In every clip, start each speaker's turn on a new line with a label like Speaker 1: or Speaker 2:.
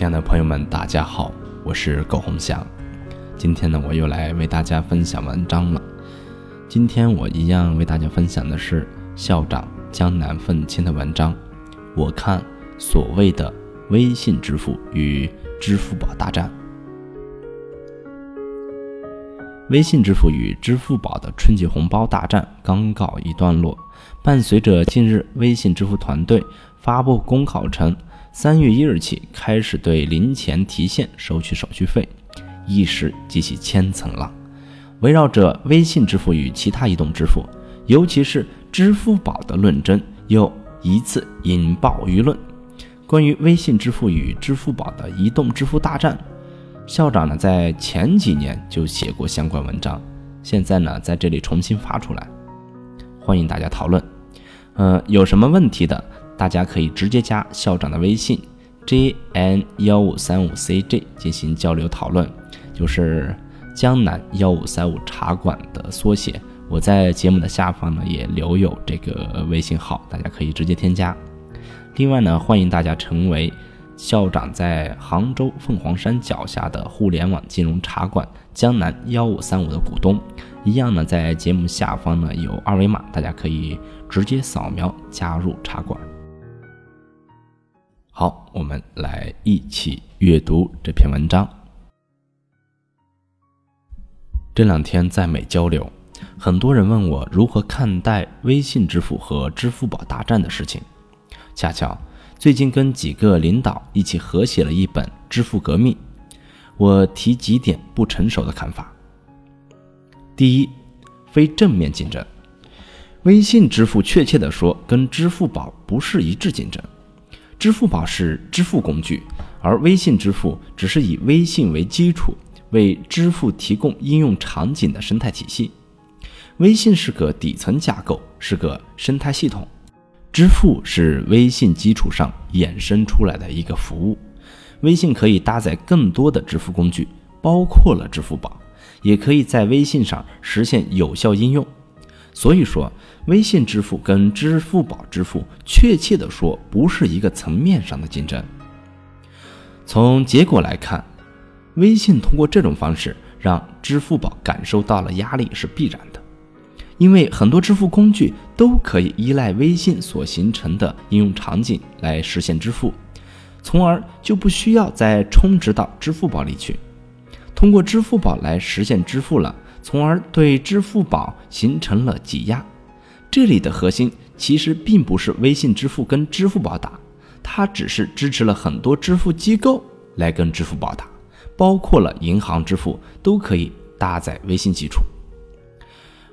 Speaker 1: 亲爱的朋友们，大家好，我是苟洪祥。今天呢，我又来为大家分享文章了。今天我一样为大家分享的是校长江南愤青的文章。我看所谓的微信支付与支付宝大战。微信支付与支付宝的春节红包大战刚告一段落，伴随着近日微信支付团队发布公告称，三月一日起开始对零钱提现收取手续费，一时激起千层浪。围绕着微信支付与其他移动支付，尤其是支付宝的论争，又一次引爆舆论。关于微信支付与支付宝的移动支付大战。校长呢，在前几年就写过相关文章，现在呢，在这里重新发出来，欢迎大家讨论。呃，有什么问题的，大家可以直接加校长的微信 j n 幺五三五 c j 进行交流讨论，就是江南幺五三五茶馆的缩写。我在节目的下方呢，也留有这个微信号，大家可以直接添加。另外呢，欢迎大家成为。校长在杭州凤凰山脚下的互联网金融茶馆江南幺五三五的股东，一样呢，在节目下方呢有二维码，大家可以直接扫描加入茶馆。好，我们来一起阅读这篇文章。这两天在美交流，很多人问我如何看待微信支付和支付宝大战的事情，恰巧。最近跟几个领导一起合写了一本《支付革命》，我提几点不成熟的看法。第一，非正面竞争，微信支付确切的说跟支付宝不是一致竞争。支付宝是支付工具，而微信支付只是以微信为基础，为支付提供应用场景的生态体系。微信是个底层架构，是个生态系统。支付是微信基础上衍生出来的一个服务，微信可以搭载更多的支付工具，包括了支付宝，也可以在微信上实现有效应用。所以说，微信支付跟支付宝支付，确切的说，不是一个层面上的竞争。从结果来看，微信通过这种方式让支付宝感受到了压力是必然的。因为很多支付工具都可以依赖微信所形成的应用场景来实现支付，从而就不需要再充值到支付宝里去，通过支付宝来实现支付了，从而对支付宝形成了挤压。这里的核心其实并不是微信支付跟支付宝打，它只是支持了很多支付机构来跟支付宝打，包括了银行支付都可以搭载微信基础。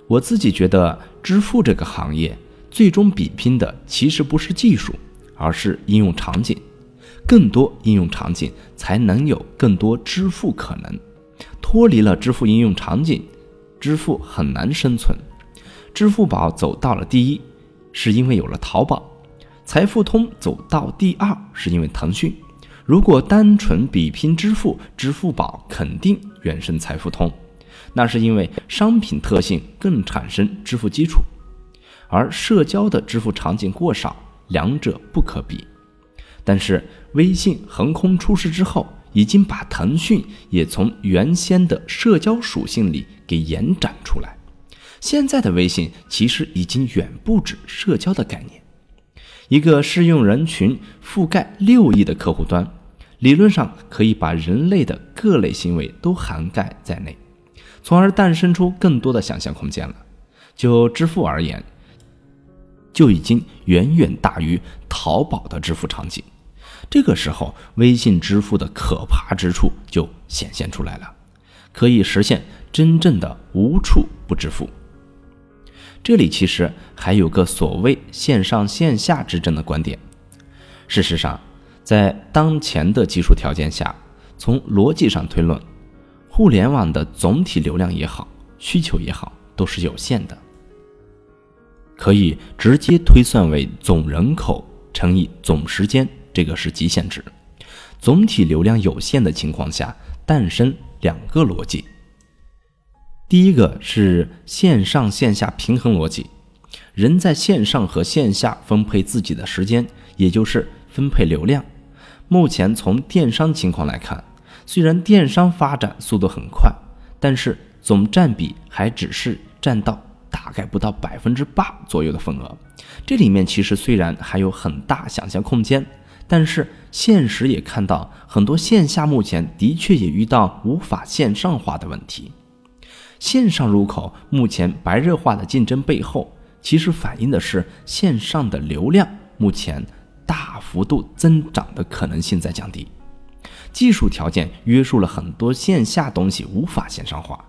Speaker 1: 我自己觉得，支付这个行业最终比拼的其实不是技术，而是应用场景。更多应用场景才能有更多支付可能。脱离了支付应用场景，支付很难生存。支付宝走到了第一，是因为有了淘宝；财付通走到第二，是因为腾讯。如果单纯比拼支付，支付宝肯定远胜财付通。那是因为商品特性更产生支付基础，而社交的支付场景过少，两者不可比。但是微信横空出世之后，已经把腾讯也从原先的社交属性里给延展出来。现在的微信其实已经远不止社交的概念，一个适用人群覆盖六亿的客户端，理论上可以把人类的各类行为都涵盖在内。从而诞生出更多的想象空间了。就支付而言，就已经远远大于淘宝的支付场景。这个时候，微信支付的可怕之处就显现出来了，可以实现真正的无处不支付。这里其实还有个所谓线上线下之争的观点。事实上，在当前的技术条件下，从逻辑上推论。互联网的总体流量也好，需求也好，都是有限的，可以直接推算为总人口乘以总时间，这个是极限值。总体流量有限的情况下，诞生两个逻辑。第一个是线上线下平衡逻辑，人在线上和线下分配自己的时间，也就是分配流量。目前从电商情况来看，虽然电商发展速度很快，但是总占比还只是占到大概不到百分之八左右的份额。这里面其实虽然还有很大想象空间，但是现实也看到很多线下目前的确也遇到无法线上化的问题。线上入口目前白热化的竞争背后，其实反映的是线上的流量目前大幅度增长的可能性在降低，技术条件约束了很多线下东西无法线上化。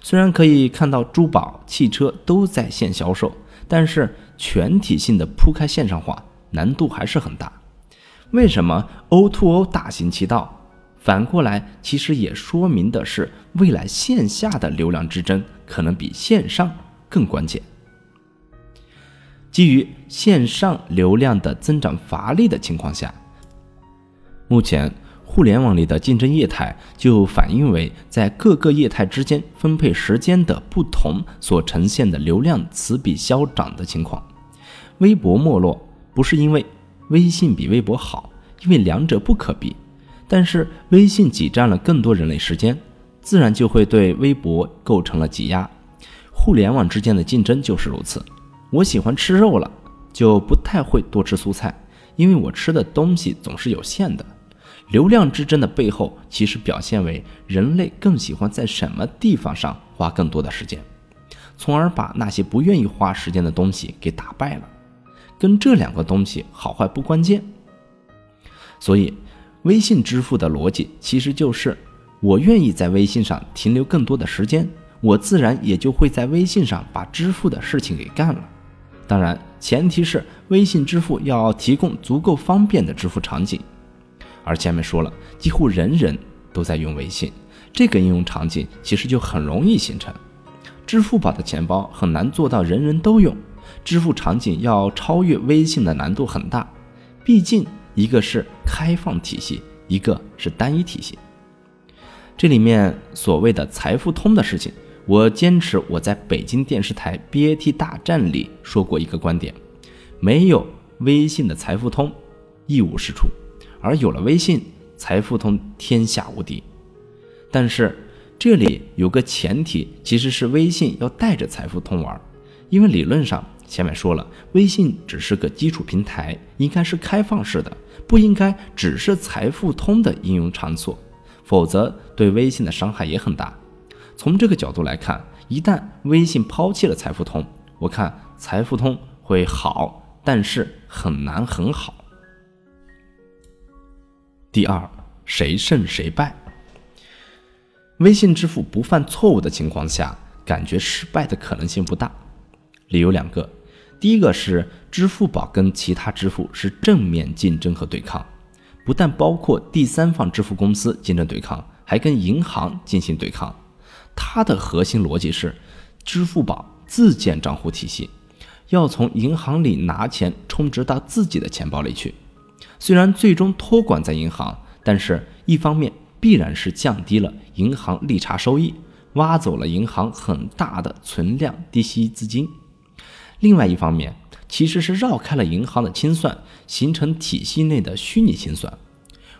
Speaker 1: 虽然可以看到珠宝、汽车都在线销售，但是全体性的铺开线上化难度还是很大。为什么 O2O 大行其道？反过来，其实也说明的是，未来线下的流量之争可能比线上更关键。基于线上流量的增长乏力的情况下，目前互联网里的竞争业态就反映为在各个业态之间分配时间的不同所呈现的流量此比消长的情况。微博没落不是因为微信比微博好，因为两者不可比。但是微信挤占了更多人类时间，自然就会对微博构成了挤压。互联网之间的竞争就是如此。我喜欢吃肉了，就不太会多吃蔬菜，因为我吃的东西总是有限的。流量之争的背后，其实表现为人类更喜欢在什么地方上花更多的时间，从而把那些不愿意花时间的东西给打败了。跟这两个东西好坏不关键，所以。微信支付的逻辑其实就是，我愿意在微信上停留更多的时间，我自然也就会在微信上把支付的事情给干了。当然，前提是微信支付要提供足够方便的支付场景。而前面说了，几乎人人都在用微信，这个应用场景其实就很容易形成。支付宝的钱包很难做到人人都用，支付场景要超越微信的难度很大，毕竟。一个是开放体系，一个是单一体系。这里面所谓的财付通的事情，我坚持我在北京电视台 BAT 大战里说过一个观点：没有微信的财付通一无是处，而有了微信，财付通天下无敌。但是这里有个前提，其实是微信要带着财付通玩，因为理论上。前面说了，微信只是个基础平台，应该是开放式的，不应该只是财付通的应用场所，否则对微信的伤害也很大。从这个角度来看，一旦微信抛弃了财付通，我看财付通会好，但是很难很好。第二，谁胜谁败？微信支付不犯错误的情况下，感觉失败的可能性不大，理由两个。第一个是支付宝跟其他支付是正面竞争和对抗，不但包括第三方支付公司竞争对抗，还跟银行进行对抗。它的核心逻辑是，支付宝自建账户体系，要从银行里拿钱充值到自己的钱包里去。虽然最终托管在银行，但是一方面必然是降低了银行利差收益，挖走了银行很大的存量低息资金。另外一方面，其实是绕开了银行的清算，形成体系内的虚拟清算。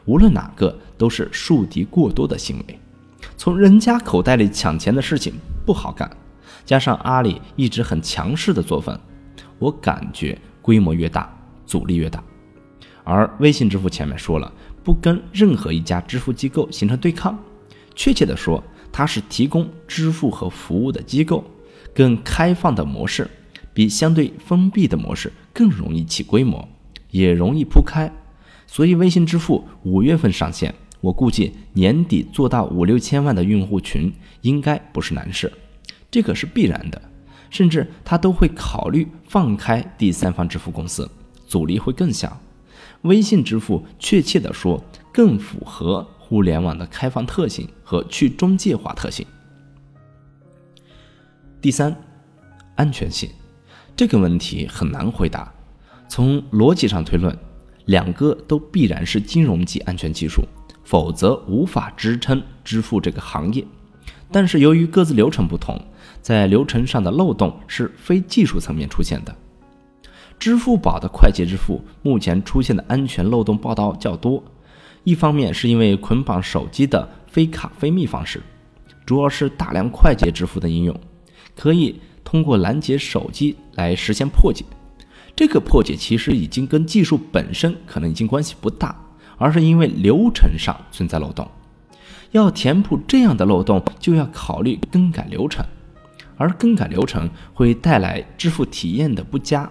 Speaker 1: 无论哪个，都是树敌过多的行为。从人家口袋里抢钱的事情不好干，加上阿里一直很强势的作风，我感觉规模越大，阻力越大。而微信支付前面说了，不跟任何一家支付机构形成对抗，确切的说，它是提供支付和服务的机构，更开放的模式。比相对封闭的模式更容易起规模，也容易铺开，所以微信支付五月份上线，我估计年底做到五六千万的用户群应该不是难事，这个是必然的，甚至他都会考虑放开第三方支付公司，阻力会更小。微信支付确切的说更符合互联网的开放特性和去中介化特性。第三，安全性。这个问题很难回答。从逻辑上推论，两个都必然是金融级安全技术，否则无法支撑支付这个行业。但是由于各自流程不同，在流程上的漏洞是非技术层面出现的。支付宝的快捷支付目前出现的安全漏洞报道较多，一方面是因为捆绑手机的非卡非密方式，主要是大量快捷支付的应用，可以通过拦截手机来实现破解。这个破解其实已经跟技术本身可能已经关系不大，而是因为流程上存在漏洞。要填补这样的漏洞，就要考虑更改流程，而更改流程会带来支付体验的不佳，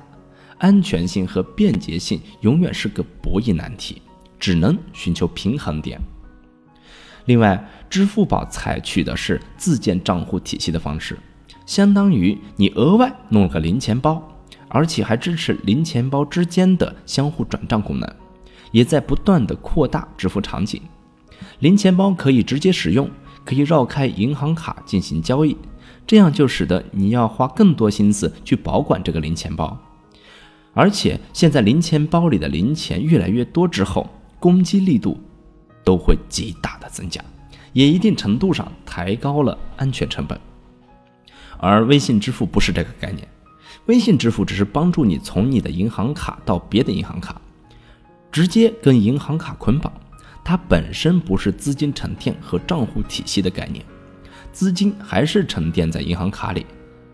Speaker 1: 安全性和便捷性永远是个博弈难题，只能寻求平衡点。另外，支付宝采取的是自建账户体系的方式，相当于你额外弄了个零钱包。而且还支持零钱包之间的相互转账功能，也在不断的扩大支付场景。零钱包可以直接使用，可以绕开银行卡进行交易，这样就使得你要花更多心思去保管这个零钱包。而且现在零钱包里的零钱越来越多之后，攻击力度都会极大的增加，也一定程度上抬高了安全成本。而微信支付不是这个概念。微信支付只是帮助你从你的银行卡到别的银行卡，直接跟银行卡捆绑，它本身不是资金沉淀和账户体系的概念，资金还是沉淀在银行卡里，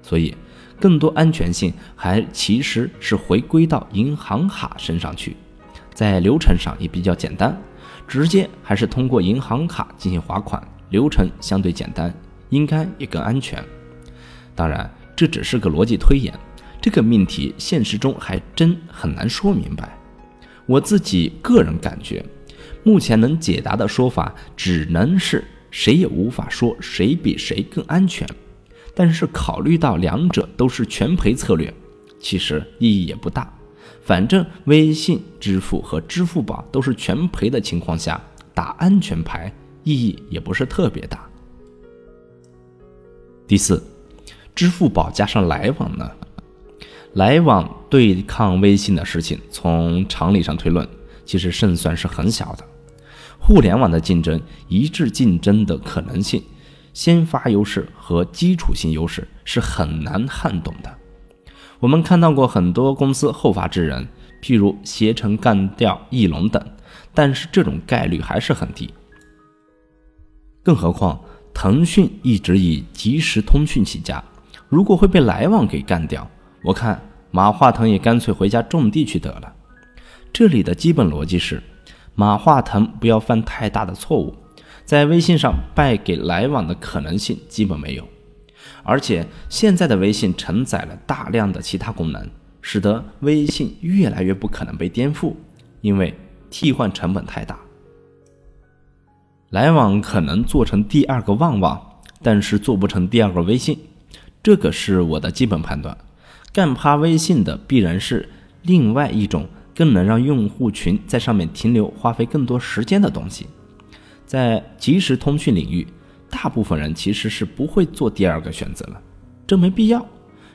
Speaker 1: 所以更多安全性还其实是回归到银行卡身上去，在流程上也比较简单，直接还是通过银行卡进行划款，流程相对简单，应该也更安全。当然，这只是个逻辑推演。这个命题现实中还真很难说明白。我自己个人感觉，目前能解答的说法只能是谁也无法说谁比谁更安全。但是考虑到两者都是全赔策略，其实意义也不大。反正微信支付和支付宝都是全赔的情况下，打安全牌意义也不是特别大。第四，支付宝加上来往呢？来往对抗微信的事情，从常理上推论，其实胜算是很小的。互联网的竞争，一致竞争的可能性，先发优势和基础性优势是很难撼动的。我们看到过很多公司后发制人，譬如携程干掉翼龙等，但是这种概率还是很低。更何况腾讯一直以即时通讯起家，如果会被来往给干掉，我看。马化腾也干脆回家种地去得了。这里的基本逻辑是，马化腾不要犯太大的错误，在微信上败给来往的可能性基本没有。而且现在的微信承载了大量的其他功能，使得微信越来越不可能被颠覆，因为替换成本太大。来往可能做成第二个旺旺，但是做不成第二个微信，这个是我的基本判断。干趴微信的必然是另外一种更能让用户群在上面停留、花费更多时间的东西。在即时通讯领域，大部分人其实是不会做第二个选择了，这没必要。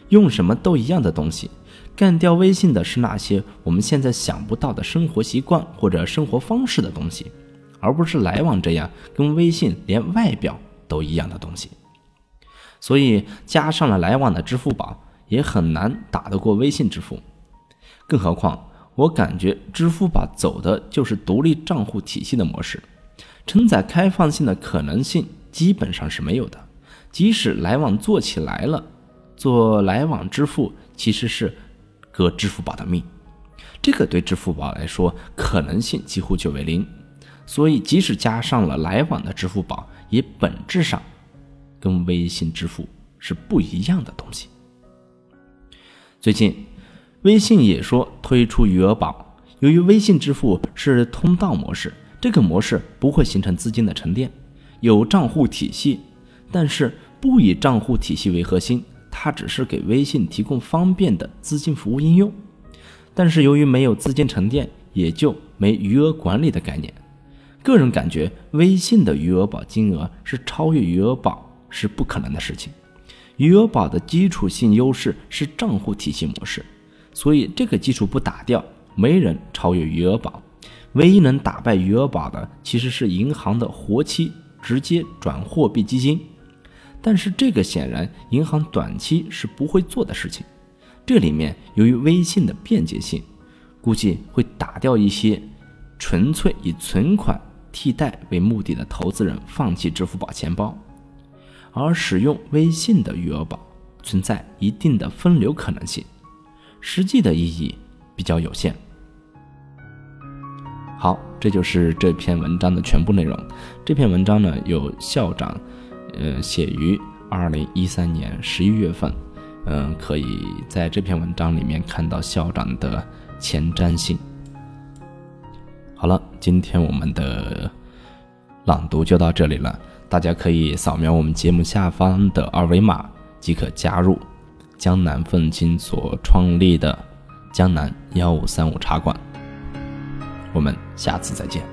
Speaker 1: 用什么都一样的东西，干掉微信的是那些我们现在想不到的生活习惯或者生活方式的东西，而不是来往这样跟微信连外表都一样的东西。所以加上了来往的支付宝。也很难打得过微信支付，更何况我感觉支付宝走的就是独立账户体系的模式，承载开放性的可能性基本上是没有的。即使来往做起来了，做来往支付其实是割支付宝的命，这个对支付宝来说可能性几乎就为零。所以即使加上了来往的支付宝，也本质上跟微信支付是不一样的东西。最近，微信也说推出余额宝。由于微信支付是通道模式，这个模式不会形成资金的沉淀，有账户体系，但是不以账户体系为核心，它只是给微信提供方便的资金服务应用。但是由于没有资金沉淀，也就没余额管理的概念。个人感觉，微信的余额宝金额是超越余额宝是不可能的事情。余额宝的基础性优势是账户体系模式，所以这个基础不打掉，没人超越余额宝。唯一能打败余额宝的，其实是银行的活期直接转货币基金，但是这个显然银行短期是不会做的事情。这里面由于微信的便捷性，估计会打掉一些纯粹以存款替代为目的的投资人放弃支付宝钱包，而使用微信的余额宝存在一定的分流可能性，实际的意义比较有限。好，这就是这篇文章的全部内容。这篇文章呢，有校长，呃，写于二零一三年十一月份，嗯，可以在这篇文章里面看到校长的前瞻性。好了，今天我们的朗读就到这里了，大家可以扫描我们节目下方的二维码即可加入江南愤青所创立的江南幺五三五茶馆。我们下次再见。